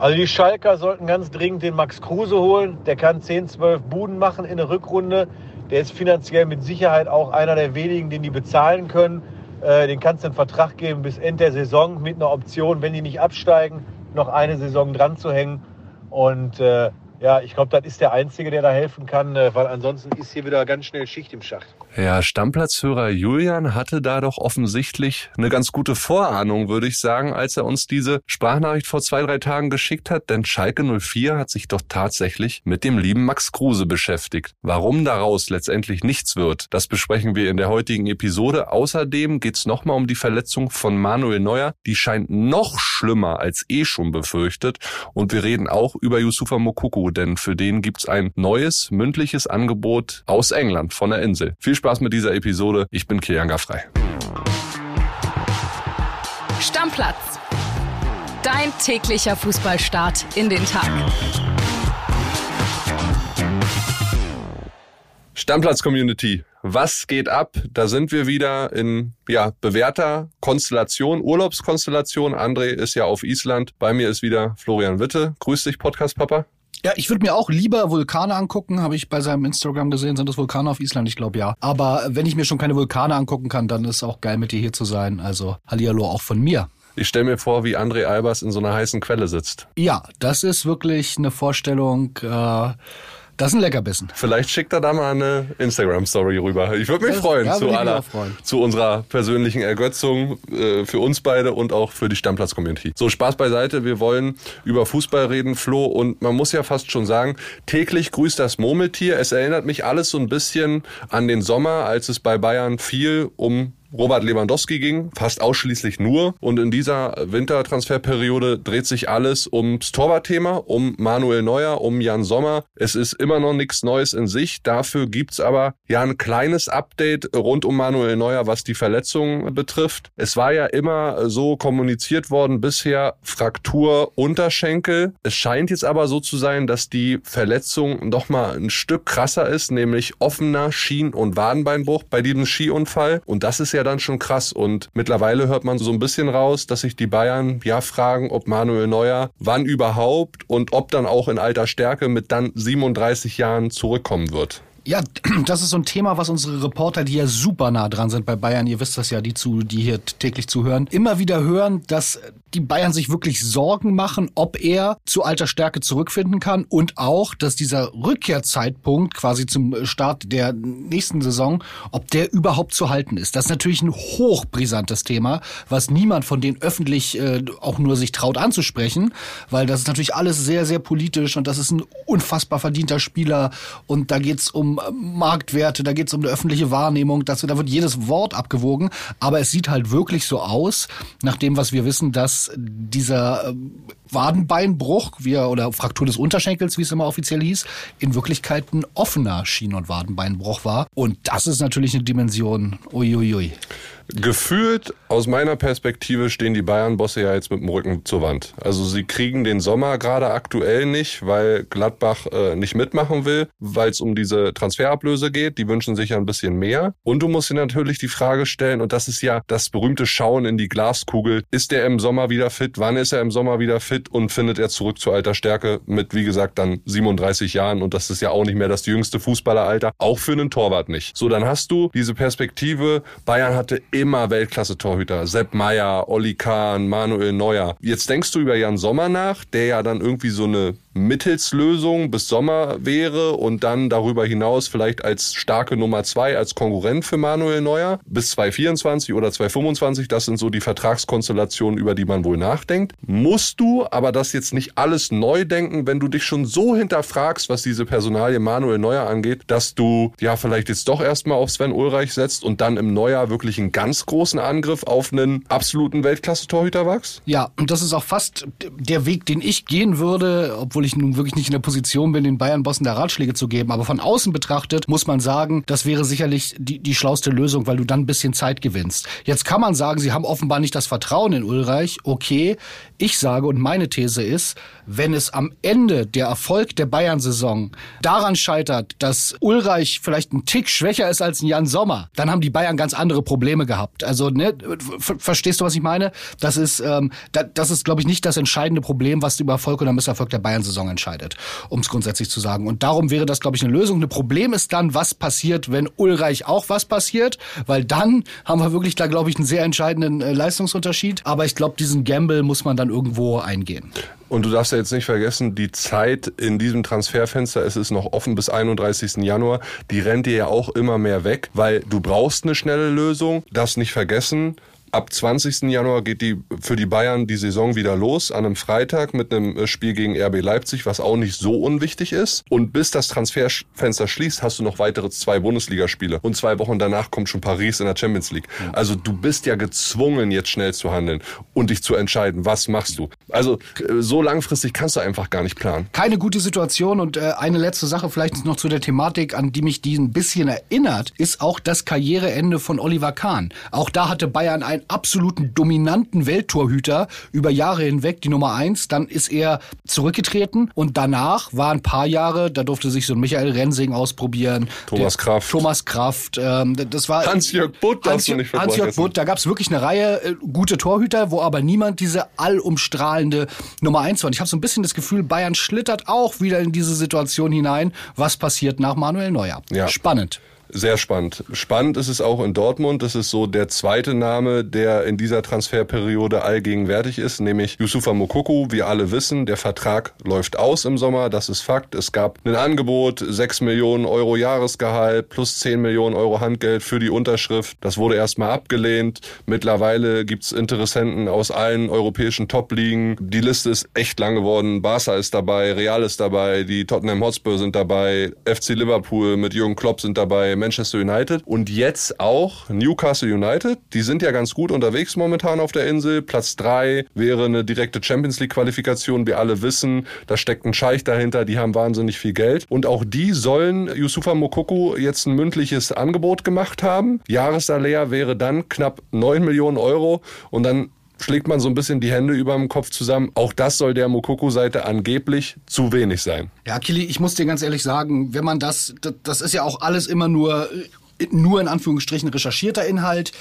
Also die Schalker sollten ganz dringend den Max Kruse holen. Der kann 10, 12 Buden machen in der Rückrunde. Der ist finanziell mit Sicherheit auch einer der wenigen, den die bezahlen können. Äh, den kannst du einen Vertrag geben bis Ende der Saison mit einer Option, wenn die nicht absteigen, noch eine Saison dran zu hängen. Und äh, ja, ich glaube, das ist der Einzige, der da helfen kann, äh, weil ansonsten ist hier wieder ganz schnell Schicht im Schacht. Ja, Stammplatzhörer Julian hatte da doch offensichtlich eine ganz gute Vorahnung, würde ich sagen, als er uns diese Sprachnachricht vor zwei, drei Tagen geschickt hat, denn Schalke 04 hat sich doch tatsächlich mit dem lieben Max Kruse beschäftigt. Warum daraus letztendlich nichts wird, das besprechen wir in der heutigen Episode. Außerdem geht's nochmal um die Verletzung von Manuel Neuer. Die scheint noch schlimmer als eh schon befürchtet. Und wir reden auch über Yusufa Denn für den gibt's ein neues mündliches Angebot aus England von der Insel. Viel Spaß mit dieser Episode. Ich bin Kilian Frei. Stammplatz. Dein täglicher Fußballstart in den Tag. Stammplatz-Community. Was geht ab? Da sind wir wieder in ja, bewährter Konstellation, Urlaubskonstellation. André ist ja auf Island. Bei mir ist wieder Florian Witte. Grüß dich, Podcast-Papa. Ja, ich würde mir auch lieber Vulkane angucken, habe ich bei seinem Instagram gesehen. Sind das Vulkane auf Island? Ich glaube ja. Aber wenn ich mir schon keine Vulkane angucken kann, dann ist auch geil mit dir hier zu sein. Also Hallihallo auch von mir. Ich stelle mir vor, wie André Albers in so einer heißen Quelle sitzt. Ja, das ist wirklich eine Vorstellung. Äh, das ist ein Leckerbissen. Vielleicht schickt er da mal eine Instagram-Story rüber. Ich würde mich das, freuen, ja, zu, aller, freuen. zu unserer persönlichen Ergötzung äh, für uns beide und auch für die Stammplatz-Community. So, Spaß beiseite. Wir wollen über Fußball reden, Flo. Und man muss ja fast schon sagen, täglich grüßt das Murmeltier. Es erinnert mich alles so ein bisschen an den Sommer, als es bei Bayern viel um Robert Lewandowski ging, fast ausschließlich nur. Und in dieser Wintertransferperiode dreht sich alles ums Torwartthema, um Manuel Neuer, um Jan Sommer. Es ist immer noch nichts Neues in sich. Dafür gibt's aber ja ein kleines Update rund um Manuel Neuer, was die Verletzung betrifft. Es war ja immer so kommuniziert worden bisher Fraktur Unterschenkel. Es scheint jetzt aber so zu sein, dass die Verletzung noch mal ein Stück krasser ist, nämlich offener Schien- und Wadenbeinbruch bei diesem Skiunfall. Und das ist ja ja dann schon krass. Und mittlerweile hört man so ein bisschen raus, dass sich die Bayern ja fragen, ob Manuel Neuer wann überhaupt und ob dann auch in alter Stärke mit dann 37 Jahren zurückkommen wird. Ja, das ist so ein Thema, was unsere Reporter, die ja super nah dran sind bei Bayern, ihr wisst das ja, die zu, die hier täglich zuhören, immer wieder hören, dass die Bayern sich wirklich Sorgen machen, ob er zu alter Stärke zurückfinden kann und auch, dass dieser Rückkehrzeitpunkt quasi zum Start der nächsten Saison, ob der überhaupt zu halten ist. Das ist natürlich ein hochbrisantes Thema, was niemand von denen öffentlich äh, auch nur sich traut anzusprechen, weil das ist natürlich alles sehr, sehr politisch und das ist ein unfassbar verdienter Spieler und da geht's um Marktwerte, da geht's um eine öffentliche Wahrnehmung, dass, da wird jedes Wort abgewogen, aber es sieht halt wirklich so aus, nach dem, was wir wissen, dass dieser ähm, Wadenbeinbruch wie er, oder Fraktur des Unterschenkels, wie es immer offiziell hieß, in Wirklichkeit ein offener Schien- und Wadenbeinbruch war. Und das ist natürlich eine Dimension, uiuiui. Gefühlt aus meiner Perspektive stehen die Bayern-Bosse ja jetzt mit dem Rücken zur Wand. Also sie kriegen den Sommer gerade aktuell nicht, weil Gladbach äh, nicht mitmachen will, weil es um diese Transferablöse geht. Die wünschen sich ja ein bisschen mehr. Und du musst dir natürlich die Frage stellen, und das ist ja das berühmte Schauen in die Glaskugel, ist der im Sommer wieder fit? Wann ist er im Sommer wieder fit? Und findet er zurück zu alter Stärke mit, wie gesagt, dann 37 Jahren? Und das ist ja auch nicht mehr das jüngste Fußballeralter. Auch für einen Torwart nicht. So, dann hast du diese Perspektive. Bayern hatte immer Weltklasse-Torhüter. Sepp Meier, Olli Kahn, Manuel Neuer. Jetzt denkst du über Jan Sommer nach, der ja dann irgendwie so eine Mittelslösung bis Sommer wäre und dann darüber hinaus vielleicht als starke Nummer zwei, als Konkurrent für Manuel Neuer bis 2024 oder 2025. Das sind so die Vertragskonstellationen, über die man wohl nachdenkt. Musst du aber das jetzt nicht alles neu denken, wenn du dich schon so hinterfragst, was diese Personalie Manuel Neuer angeht, dass du ja vielleicht jetzt doch erstmal auf Sven Ulreich setzt und dann im Neujahr wirklich einen ganz großen Angriff auf einen absoluten Weltklasse-Torhüter wachst? Ja, und das ist auch fast der Weg, den ich gehen würde, obwohl obwohl ich nun wirklich nicht in der Position bin, den Bayern-Bossen da Ratschläge zu geben. Aber von außen betrachtet muss man sagen, das wäre sicherlich die, die schlauste Lösung, weil du dann ein bisschen Zeit gewinnst. Jetzt kann man sagen, sie haben offenbar nicht das Vertrauen in Ulreich. Okay, ich sage und meine These ist, wenn es am Ende der Erfolg der Bayern-Saison daran scheitert, dass Ulreich vielleicht ein Tick schwächer ist als Jan Sommer, dann haben die Bayern ganz andere Probleme gehabt. Also, ne, verstehst du, was ich meine? Das ist, ähm, da, das ist, glaube ich, nicht das entscheidende Problem, was über Erfolg oder Misserfolg der Bayern-Saison entscheidet, um es grundsätzlich zu sagen. Und darum wäre das, glaube ich, eine Lösung. Ein Problem ist dann, was passiert, wenn Ulreich auch was passiert, weil dann haben wir wirklich da, glaube ich, einen sehr entscheidenden äh, Leistungsunterschied. Aber ich glaube, diesen Gamble muss man dann irgendwo eingehen. Und du darfst ja jetzt nicht vergessen, die Zeit in diesem Transferfenster, es ist noch offen bis 31. Januar, die rennt dir ja auch immer mehr weg, weil du brauchst eine schnelle Lösung. Darfst nicht vergessen, Ab 20. Januar geht die für die Bayern die Saison wieder los, an einem Freitag mit einem äh, Spiel gegen RB Leipzig, was auch nicht so unwichtig ist. Und bis das Transferfenster schließt, hast du noch weitere zwei Bundesligaspiele. Und zwei Wochen danach kommt schon Paris in der Champions League. Also du bist ja gezwungen, jetzt schnell zu handeln und dich zu entscheiden, was machst du. Also äh, so langfristig kannst du einfach gar nicht planen. Keine gute Situation. Und äh, eine letzte Sache vielleicht noch zu der Thematik, an die mich die ein bisschen erinnert, ist auch das Karriereende von Oliver Kahn. Auch da hatte Bayern ein einen absoluten dominanten Welttorhüter über Jahre hinweg, die Nummer eins. Dann ist er zurückgetreten und danach war ein paar Jahre, da durfte sich so ein Michael Rensing ausprobieren. Thomas der, Kraft. Thomas Kraft. Ähm, das war Hans-Jörg Butt, Hans, nicht Hans-Jörg Butt, da gab es wirklich eine Reihe äh, gute Torhüter, wo aber niemand diese allumstrahlende Nummer eins war. Und ich habe so ein bisschen das Gefühl, Bayern schlittert auch wieder in diese Situation hinein. Was passiert nach Manuel Neuer? Ja. Spannend. Sehr spannend. Spannend ist es auch in Dortmund. Das ist so der zweite Name, der in dieser Transferperiode allgegenwärtig ist, nämlich Yusufa Mokoku. Wir alle wissen, der Vertrag läuft aus im Sommer. Das ist Fakt. Es gab ein Angebot, 6 Millionen Euro Jahresgehalt plus 10 Millionen Euro Handgeld für die Unterschrift. Das wurde erstmal abgelehnt. Mittlerweile gibt's Interessenten aus allen europäischen Top-Ligen. Die Liste ist echt lang geworden. Barca ist dabei, Real ist dabei, die Tottenham Hotspur sind dabei, FC Liverpool mit Jürgen Klopp sind dabei, Manchester United und jetzt auch Newcastle United. Die sind ja ganz gut unterwegs momentan auf der Insel. Platz drei wäre eine direkte Champions League Qualifikation. Wir alle wissen, da steckt ein Scheich dahinter, die haben wahnsinnig viel Geld. Und auch die sollen Yusufa Mokoko jetzt ein mündliches Angebot gemacht haben. Jahressalär wäre dann knapp 9 Millionen Euro und dann schlägt man so ein bisschen die Hände über dem Kopf zusammen. Auch das soll der Mokoko-Seite angeblich zu wenig sein. Ja, Kili, ich muss dir ganz ehrlich sagen, wenn man das, das, das ist ja auch alles immer nur nur in Anführungsstrichen recherchierter Inhalt.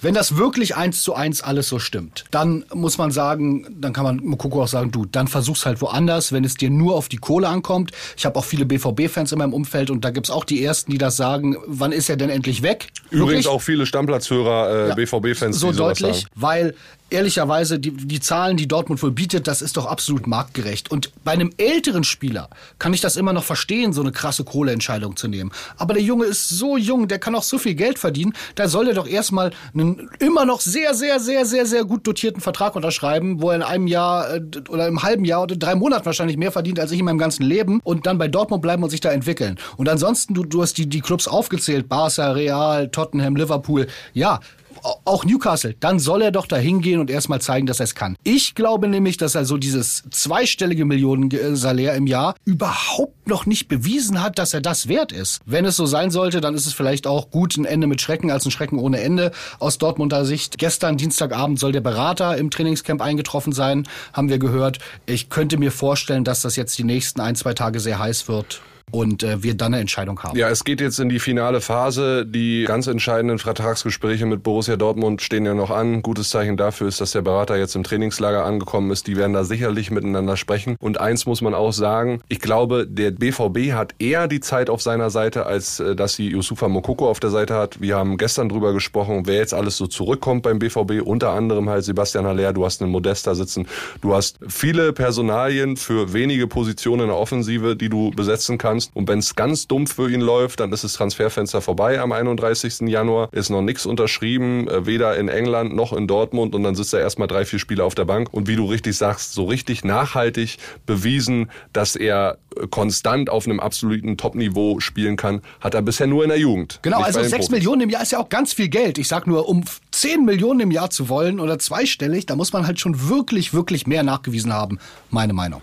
Wenn das wirklich eins zu eins alles so stimmt, dann muss man sagen, dann kann man Mokoko auch sagen, du, dann versuch's halt woanders, wenn es dir nur auf die Kohle ankommt. Ich habe auch viele BVB-Fans in meinem Umfeld und da gibt's auch die Ersten, die das sagen, wann ist er denn endlich weg? Übrigens wirklich? auch viele Stammplatzhörer, äh, ja, BVB-Fans, so die deutlich, sagen. weil ehrlicherweise, die, die Zahlen, die Dortmund wohl bietet, das ist doch absolut marktgerecht. Und bei einem älteren Spieler kann ich das immer noch verstehen, so eine krasse Kohleentscheidung zu nehmen. Aber der Junge ist so jung, der kann auch so viel Geld verdienen, da soll er doch erstmal einen immer noch sehr, sehr, sehr, sehr, sehr gut dotierten Vertrag unterschreiben, wo er in einem Jahr äh, oder im halben Jahr oder drei Monaten wahrscheinlich mehr verdient als ich in meinem ganzen Leben und dann bei Dortmund bleiben und sich da entwickeln. Und ansonsten, du, du hast die, die Clubs aufgezählt, Barca, Real, Tottenham, Liverpool. Ja, auch Newcastle, dann soll er doch da hingehen und erstmal zeigen, dass er es kann. Ich glaube nämlich, dass er so dieses zweistellige Millionen Salär im Jahr überhaupt noch nicht bewiesen hat, dass er das wert ist. Wenn es so sein sollte, dann ist es vielleicht auch gut ein Ende mit Schrecken als ein Schrecken ohne Ende aus Dortmunder Sicht. Gestern Dienstagabend soll der Berater im Trainingscamp eingetroffen sein, haben wir gehört. Ich könnte mir vorstellen, dass das jetzt die nächsten ein, zwei Tage sehr heiß wird und äh, wir dann eine Entscheidung haben. Ja, es geht jetzt in die finale Phase. Die ganz entscheidenden Vertragsgespräche mit Borussia Dortmund stehen ja noch an. Gutes Zeichen dafür ist, dass der Berater jetzt im Trainingslager angekommen ist. Die werden da sicherlich miteinander sprechen. Und eins muss man auch sagen, ich glaube, der BVB hat eher die Zeit auf seiner Seite, als äh, dass sie Yusufa Mokoko auf der Seite hat. Wir haben gestern drüber gesprochen, wer jetzt alles so zurückkommt beim BVB. Unter anderem halt Sebastian Haller, du hast einen Modesta sitzen. Du hast viele Personalien für wenige Positionen in der Offensive, die du besetzen kannst kannst. Und wenn es ganz dumpf für ihn läuft, dann ist das Transferfenster vorbei am 31. Januar. Ist noch nichts unterschrieben, äh, weder in England noch in Dortmund. Und dann sitzt er erstmal drei, vier Spiele auf der Bank. Und wie du richtig sagst, so richtig nachhaltig bewiesen, dass er äh, konstant auf einem absoluten Top-Niveau spielen kann, hat er bisher nur in der Jugend. Genau, also sechs Millionen im Jahr ist ja auch ganz viel Geld. Ich sag nur, um zehn Millionen im Jahr zu wollen oder zweistellig, da muss man halt schon wirklich, wirklich mehr nachgewiesen haben, meine Meinung.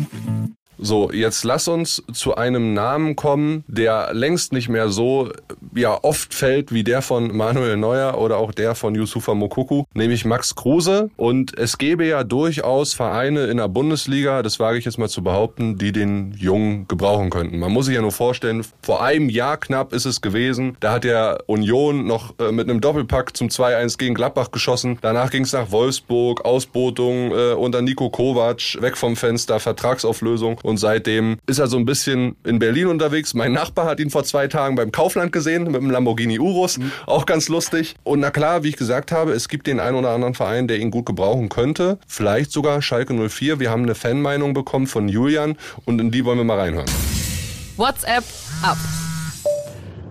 So, jetzt lass uns zu einem Namen kommen, der längst nicht mehr so ja oft fällt wie der von Manuel Neuer oder auch der von Yusufa Mokuku, nämlich Max Kruse. Und es gäbe ja durchaus Vereine in der Bundesliga, das wage ich jetzt mal zu behaupten, die den Jungen gebrauchen könnten. Man muss sich ja nur vorstellen, vor einem Jahr knapp ist es gewesen, da hat der Union noch äh, mit einem Doppelpack zum 2-1 gegen Gladbach geschossen. Danach ging es nach Wolfsburg, Ausbotung äh, unter Nico Kovac, weg vom Fenster, Vertragsauflösung und seitdem ist er so ein bisschen in Berlin unterwegs. Mein Nachbar hat ihn vor zwei Tagen beim Kaufland gesehen mit einem Lamborghini Urus, mhm. auch ganz lustig. Und na klar, wie ich gesagt habe, es gibt den einen oder anderen Verein, der ihn gut gebrauchen könnte. Vielleicht sogar Schalke 04. Wir haben eine Fanmeinung bekommen von Julian und in die wollen wir mal reinhören. WhatsApp ab.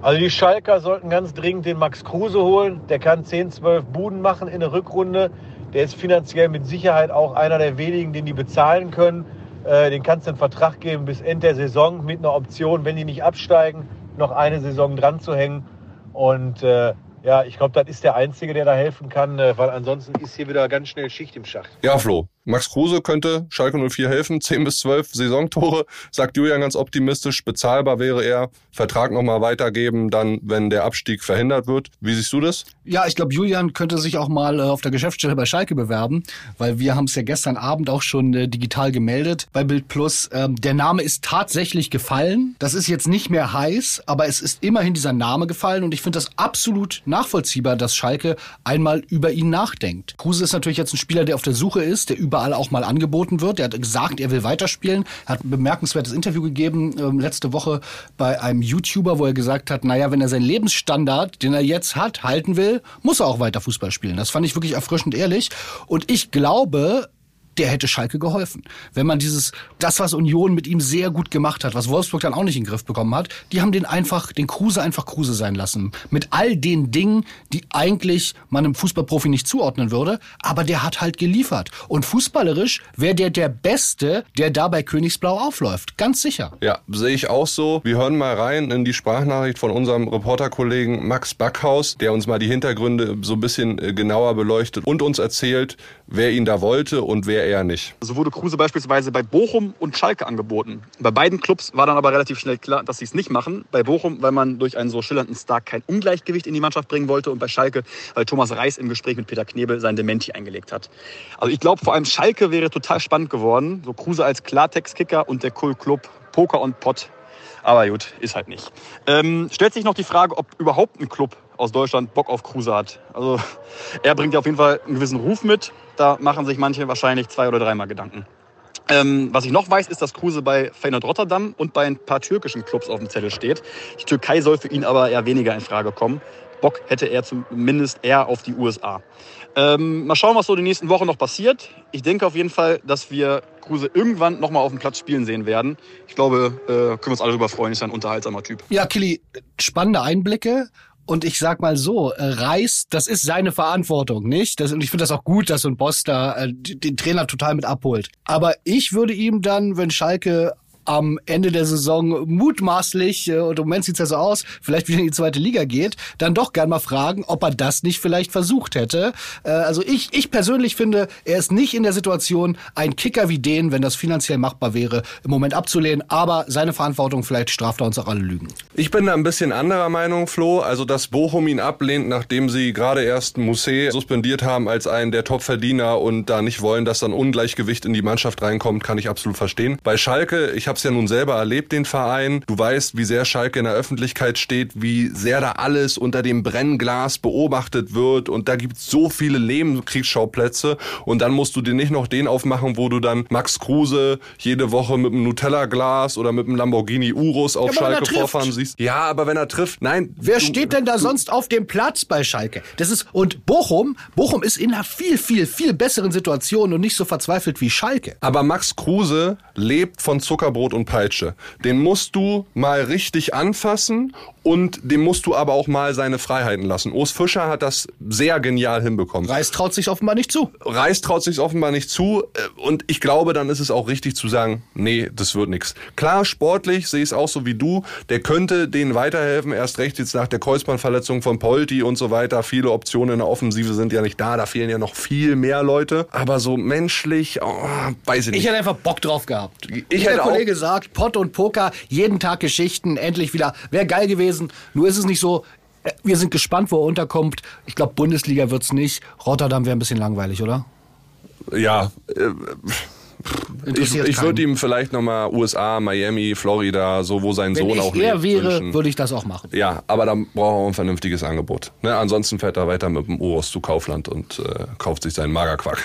Also die Schalker sollten ganz dringend den Max Kruse holen. Der kann 10, 12 Buden machen in der Rückrunde. Der ist finanziell mit Sicherheit auch einer der wenigen, den die bezahlen können. Äh, den kannst du einen Vertrag geben bis Ende der Saison mit einer Option, wenn die nicht absteigen, noch eine Saison dran zu hängen. Und äh, ja, ich glaube, das ist der Einzige, der da helfen kann, äh, weil ansonsten ist hier wieder ganz schnell Schicht im Schacht. Ja, Flo, Max Kruse könnte Schalke 04 helfen. 10 bis 12 Saisontore, sagt Julian ganz optimistisch. Bezahlbar wäre er. Vertrag nochmal weitergeben, dann, wenn der Abstieg verhindert wird. Wie siehst du das? Ja, ich glaube, Julian könnte sich auch mal äh, auf der Geschäftsstelle bei Schalke bewerben, weil wir haben es ja gestern Abend auch schon äh, digital gemeldet bei Bild Plus. Ähm, der Name ist tatsächlich gefallen. Das ist jetzt nicht mehr heiß, aber es ist immerhin dieser Name gefallen und ich finde das absolut nachvollziehbar, dass Schalke einmal über ihn nachdenkt. Kruse ist natürlich jetzt ein Spieler, der auf der Suche ist, der überall auch mal angeboten wird. Er hat gesagt, er will weiterspielen. Er hat ein bemerkenswertes Interview gegeben äh, letzte Woche bei einem YouTuber, wo er gesagt hat, naja, wenn er seinen Lebensstandard, den er jetzt hat, halten will, muss er auch weiter Fußball spielen. Das fand ich wirklich erfrischend ehrlich. Und ich glaube, der hätte Schalke geholfen. Wenn man dieses, das, was Union mit ihm sehr gut gemacht hat, was Wolfsburg dann auch nicht in den Griff bekommen hat, die haben den einfach, den Kruse einfach Kruse sein lassen. Mit all den Dingen, die eigentlich man einem Fußballprofi nicht zuordnen würde, aber der hat halt geliefert. Und fußballerisch wäre der der Beste, der da bei Königsblau aufläuft. Ganz sicher. Ja, sehe ich auch so. Wir hören mal rein in die Sprachnachricht von unserem Reporterkollegen Max Backhaus, der uns mal die Hintergründe so ein bisschen äh, genauer beleuchtet und uns erzählt, wer ihn da wollte und wer eher nicht. So wurde Kruse beispielsweise bei Bochum und Schalke angeboten. Bei beiden Clubs war dann aber relativ schnell klar, dass sie es nicht machen. Bei Bochum, weil man durch einen so schillernden Star kein Ungleichgewicht in die Mannschaft bringen wollte und bei Schalke, weil Thomas Reis im Gespräch mit Peter Knebel sein Dementi eingelegt hat. Also ich glaube, vor allem Schalke wäre total spannend geworden. So Kruse als Klartextkicker und der Cool-Club Poker und Pott. Aber gut, ist halt nicht. Ähm, stellt sich noch die Frage, ob überhaupt ein Club aus Deutschland Bock auf Kruse hat. Also er bringt ja auf jeden Fall einen gewissen Ruf mit. Da machen sich manche wahrscheinlich zwei oder dreimal Gedanken. Ähm, was ich noch weiß, ist, dass Kruse bei Feyenoord Rotterdam und bei ein paar türkischen Clubs auf dem Zettel steht. Die Türkei soll für ihn aber eher weniger in Frage kommen. Bock hätte er zumindest eher auf die USA. Ähm, mal schauen, was so die nächsten Wochen noch passiert. Ich denke auf jeden Fall, dass wir Kruse irgendwann nochmal auf dem Platz spielen sehen werden. Ich glaube, äh, können wir uns alle darüber freuen. Ist ein unterhaltsamer Typ. Ja, Kili, spannende Einblicke. Und ich sag mal so, äh, Reis, das ist seine Verantwortung, nicht? Das, und ich finde das auch gut, dass so ein Boss da äh, den Trainer total mit abholt. Aber ich würde ihm dann, wenn Schalke am Ende der Saison mutmaßlich, äh, und im Moment sieht's ja so aus, vielleicht wieder in die zweite Liga geht, dann doch gern mal fragen, ob er das nicht vielleicht versucht hätte. Äh, also ich, ich persönlich finde, er ist nicht in der Situation, einen Kicker wie den, wenn das finanziell machbar wäre, im Moment abzulehnen. Aber seine Verantwortung, vielleicht straft er uns auch alle Lügen. Ich bin da ein bisschen anderer Meinung, Flo. Also, dass Bochum ihn ablehnt, nachdem sie gerade erst Musset suspendiert haben als einen der Top-Verdiener und da nicht wollen, dass dann Ungleichgewicht in die Mannschaft reinkommt, kann ich absolut verstehen. Bei Schalke, ich habe es ja nun selber erlebt, den Verein. Du weißt, wie sehr Schalke in der Öffentlichkeit steht, wie sehr da alles unter dem Brennglas beobachtet wird und da gibt es so viele Nebenkriegsschauplätze und dann musst du dir nicht noch den aufmachen, wo du dann Max Kruse jede Woche mit einem Nutella-Glas oder mit einem Lamborghini Urus auf ja, Schalke vorfahren siehst. Ja, aber wenn er trifft, nein. Wer du- steht denn da sonst auf dem Platz bei Schalke? Das ist und Bochum, Bochum ist in einer viel viel viel besseren Situation und nicht so verzweifelt wie Schalke. Aber Max Kruse lebt von Zuckerbrot und Peitsche. Den musst du mal richtig anfassen und dem musst du aber auch mal seine Freiheiten lassen. Urs Fischer hat das sehr genial hinbekommen. Reis traut sich offenbar nicht zu. Reis traut sich offenbar nicht zu äh, und ich glaube, dann ist es auch richtig zu sagen, nee, das wird nichts. Klar, sportlich sehe ich es auch so wie du, der könnte denen weiterhelfen, erst recht jetzt nach der Kreuzbandverletzung von Polti und so weiter. Viele Optionen in der Offensive sind ja nicht da, da fehlen ja noch viel mehr Leute. Aber so menschlich, oh, weiß ich nicht. Ich hätte einfach Bock drauf gehabt. Ich Wie hätte der auch- Kollege sagt, Pott und Poker, jeden Tag Geschichten, endlich wieder. Wäre geil gewesen. Nur ist es nicht so. äh, Wir sind gespannt, wo er unterkommt. Ich glaube, Bundesliga wird's nicht. Rotterdam wäre ein bisschen langweilig, oder? ja, äh, ich, ich würde ihm vielleicht nochmal USA, Miami, Florida, so wo sein Wenn Sohn ich auch er lebt, wäre, wünschen. würde ich das auch machen. Ja, aber dann braucht er auch ein vernünftiges Angebot. Ne? Ansonsten fährt er weiter mit dem Urus zu Kaufland und äh, kauft sich seinen Magerquark.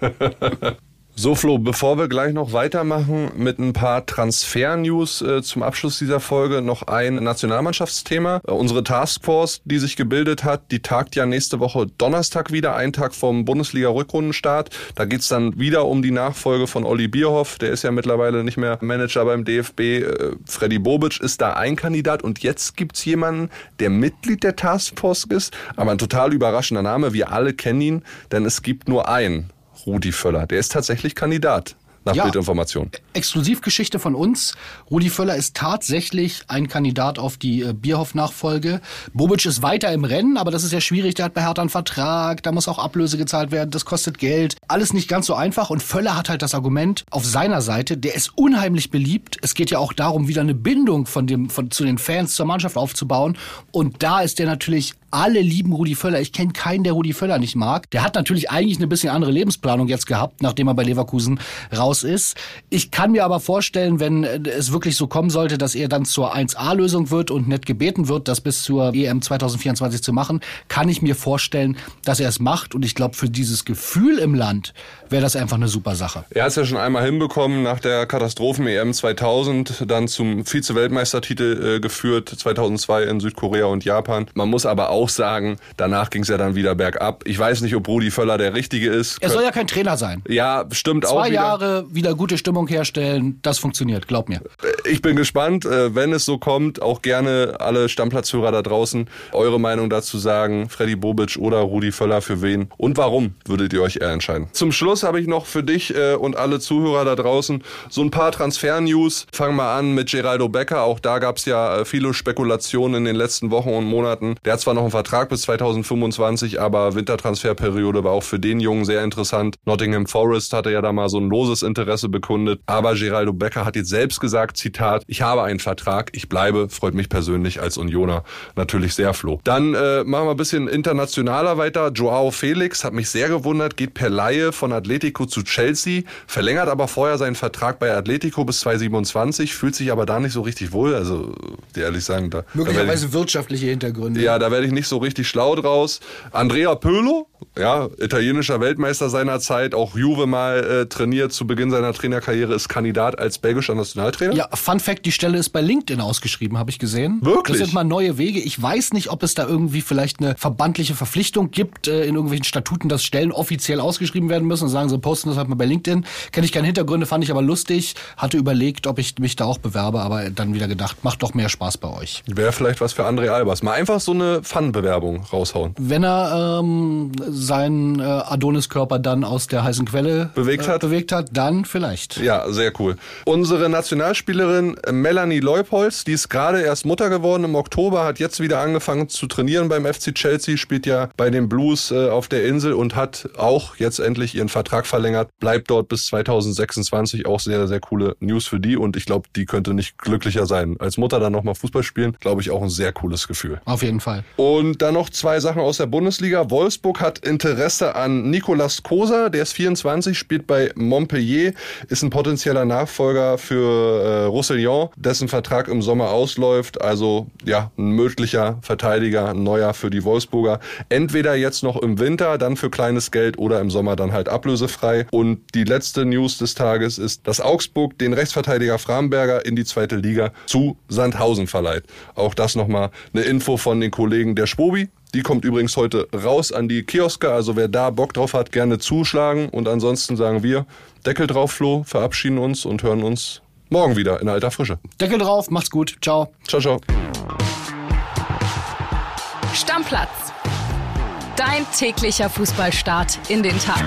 So Flo, bevor wir gleich noch weitermachen mit ein paar Transfer-News äh, zum Abschluss dieser Folge, noch ein Nationalmannschaftsthema. Äh, unsere Taskforce, die sich gebildet hat, die tagt ja nächste Woche Donnerstag wieder, einen Tag vom Bundesliga-Rückrundenstart. Da geht's dann wieder um die Nachfolge von Olli Bierhoff. Der ist ja mittlerweile nicht mehr Manager beim DFB. Äh, Freddy Bobic ist da ein Kandidat und jetzt gibt's jemanden, der Mitglied der Taskforce ist, aber ein total überraschender Name. Wir alle kennen ihn, denn es gibt nur einen. Rudi Völler. Der ist tatsächlich Kandidat nach Ja. Bildinformation. Exklusivgeschichte von uns. Rudi Völler ist tatsächlich ein Kandidat auf die äh, Bierhoff-Nachfolge. Bobic ist weiter im Rennen, aber das ist ja schwierig. Der hat bei Hertha einen Vertrag, da muss auch Ablöse gezahlt werden, das kostet Geld. Alles nicht ganz so einfach. Und Völler hat halt das Argument auf seiner Seite, der ist unheimlich beliebt. Es geht ja auch darum, wieder eine Bindung von dem, von, zu den Fans zur Mannschaft aufzubauen. Und da ist der natürlich alle lieben Rudi Völler. Ich kenne keinen, der Rudi Völler nicht mag. Der hat natürlich eigentlich eine bisschen andere Lebensplanung jetzt gehabt, nachdem er bei Leverkusen raus ist. Ich kann mir aber vorstellen, wenn äh, es wirklich so kommen sollte, dass er dann zur 1A-Lösung wird und nicht gebeten wird, das bis zur EM 2024 zu machen, kann ich mir vorstellen, dass er es macht. Und ich glaube, für dieses Gefühl im Land wäre das einfach eine super Sache. Er hat es ja schon einmal hinbekommen, nach der Katastrophen-EM 2000 dann zum Vize-Weltmeistertitel äh, geführt, 2002 in Südkorea und Japan. Man muss aber auch sagen, danach ging es ja dann wieder bergab. Ich weiß nicht, ob Rudi Völler der Richtige ist. Er soll ja kein Trainer sein. ja, stimmt auch Zwei. Jahre wieder gute Stimmung herstellen, das funktioniert, glaub mir. Ich bin gespannt, äh, wenn es so kommt, auch gerne alle Stammplatzhörer da draußen eure Meinung dazu sagen. Freddy Bobic oder Rudi Völler für wen und warum würdet ihr euch eher entscheiden? Zum Schluss habe ich noch für dich äh, und alle Zuhörer da draußen so ein paar Transfer-News. Fangen wir an mit Geraldo Becker. Auch da gab es ja äh, viele Spekulationen in den letzten Wochen und Monaten. Der hat zwar noch einen Vertrag bis 2025, aber Wintertransferperiode war auch für den Jungen sehr interessant. Nottingham Forest hatte ja da mal so ein loses Interesse bekundet. Aber Geraldo Becker hat jetzt selbst gesagt, Zitat, ich habe einen Vertrag, ich bleibe, freut mich persönlich als Unioner natürlich sehr froh. Dann äh, machen wir ein bisschen internationaler weiter. Joao Felix hat mich sehr gewundert, geht per Laie von Atletico zu Chelsea, verlängert aber vorher seinen Vertrag bei Atletico bis 2027, fühlt sich aber da nicht so richtig wohl. Also, ehrlich sagen, da, da werde ich, wirtschaftliche Hintergründe. ja, da werde ich nicht so richtig schlau draus. Andrea Pirlo, ja, italienischer Weltmeister seiner Zeit, auch Juve mal äh, trainiert zu Beginn seiner Trainerkarriere, ist Kandidat als belgischer Nationaltrainer. Ja, Fun Fact, die Stelle ist bei LinkedIn ausgeschrieben, habe ich gesehen. Wirklich? Das sind mal neue Wege. Ich weiß nicht, ob es da irgendwie vielleicht eine verbandliche Verpflichtung gibt, äh, in irgendwelchen Statuten, dass Stellen offiziell ausgeschrieben werden müssen und sagen, sie posten das halt mal bei LinkedIn. Kenne ich keine Hintergründe, fand ich aber lustig. Hatte überlegt, ob ich mich da auch bewerbe, aber dann wieder gedacht, macht doch mehr Spaß bei euch. Wäre vielleicht was für André Albers. Mal einfach so eine Fun-Bewerbung raushauen. Wenn er ähm, seinen äh, Adoniskörper dann aus der heißen Quelle Bewegt hat? Äh, bewegt hat, dann vielleicht. Ja, sehr cool. Unsere Nationalspielerin Melanie Leupolz, die ist gerade erst Mutter geworden im Oktober, hat jetzt wieder angefangen zu trainieren beim FC Chelsea, spielt ja bei den Blues äh, auf der Insel und hat auch jetzt endlich ihren Vertrag verlängert, bleibt dort bis 2026. Auch sehr, sehr coole News für die und ich glaube, die könnte nicht glücklicher sein. Als Mutter dann nochmal Fußball spielen, glaube ich, auch ein sehr cooles Gefühl. Auf jeden Fall. Und Und dann noch zwei Sachen aus der Bundesliga. Wolfsburg hat Interesse an Nicolas Kosa, der ist 24, spielt bei Montpellier, ist ein potenzieller Nachfolger für äh, Roussillon, dessen Vertrag im Sommer ausläuft. Also ja, ein möglicher Verteidiger, ein neuer für die Wolfsburger. Entweder jetzt noch im Winter, dann für kleines Geld oder im Sommer dann halt ablösefrei. Und die letzte News des Tages ist, dass Augsburg den Rechtsverteidiger Framberger in die zweite Liga zu Sandhausen verleiht. Auch das nochmal eine Info von den Kollegen der Spobi. Die kommt übrigens heute raus an die Kioske, also wer da Bock drauf hat, gerne zuschlagen. Und ansonsten sagen wir, Deckel drauf, Flo, verabschieden uns und hören uns morgen wieder in alter Frische. Deckel drauf, macht's gut. Ciao. Ciao, ciao. Stammplatz. Dein täglicher Fußballstart in den Tag.